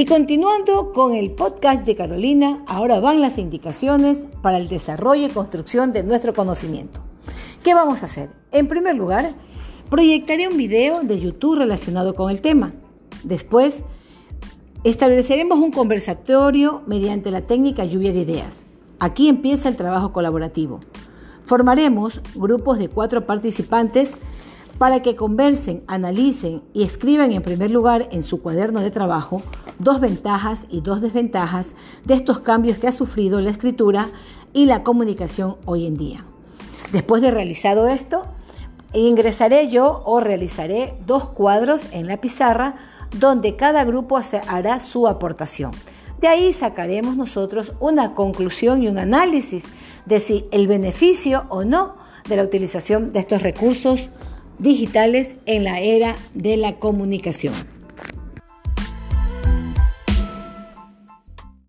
Y continuando con el podcast de Carolina, ahora van las indicaciones para el desarrollo y construcción de nuestro conocimiento. ¿Qué vamos a hacer? En primer lugar, proyectaré un video de YouTube relacionado con el tema. Después, estableceremos un conversatorio mediante la técnica lluvia de ideas. Aquí empieza el trabajo colaborativo. Formaremos grupos de cuatro participantes para que conversen, analicen y escriban en primer lugar en su cuaderno de trabajo dos ventajas y dos desventajas de estos cambios que ha sufrido la escritura y la comunicación hoy en día. Después de realizado esto, ingresaré yo o realizaré dos cuadros en la pizarra donde cada grupo hará su aportación. De ahí sacaremos nosotros una conclusión y un análisis de si el beneficio o no de la utilización de estos recursos digitales en la era de la comunicación.